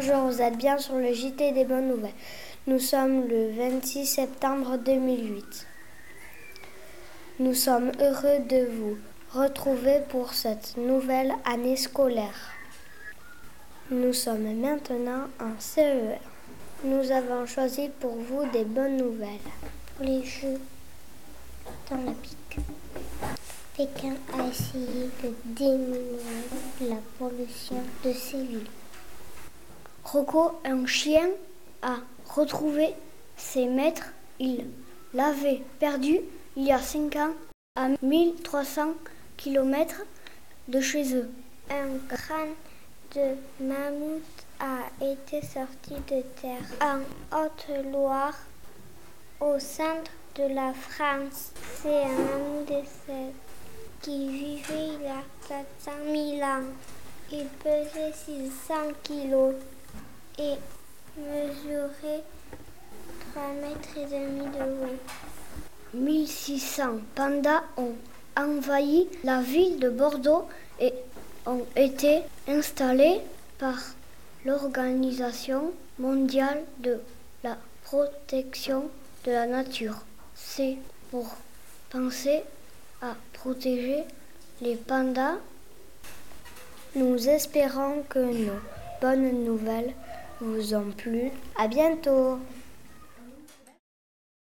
Bonjour, vous êtes bien sur le JT des bonnes nouvelles. Nous sommes le 26 septembre 2008. Nous sommes heureux de vous retrouver pour cette nouvelle année scolaire. Nous sommes maintenant en CE1. Nous avons choisi pour vous des bonnes nouvelles. Les jeux dans la pique. Pékin a essayé de diminuer la pollution de ses villes. Rocco, un chien, a retrouvé ses maîtres. Il l'avait perdu il y a 5 ans à 1300 km de chez eux. Un crâne de mammouth a été sorti de terre en Haute-Loire, au centre de la France. C'est un mammouth qui vivait il y a 400 000 ans. Il pesait 600 kilos et mesurait 3 mètres et demi de haut. 1600 pandas ont envahi la ville de Bordeaux et ont été installés par l'Organisation mondiale de la protection de la nature. C'est pour penser à protéger les pandas. Nous espérons que nos bonnes nouvelles vous ont plu. À bientôt.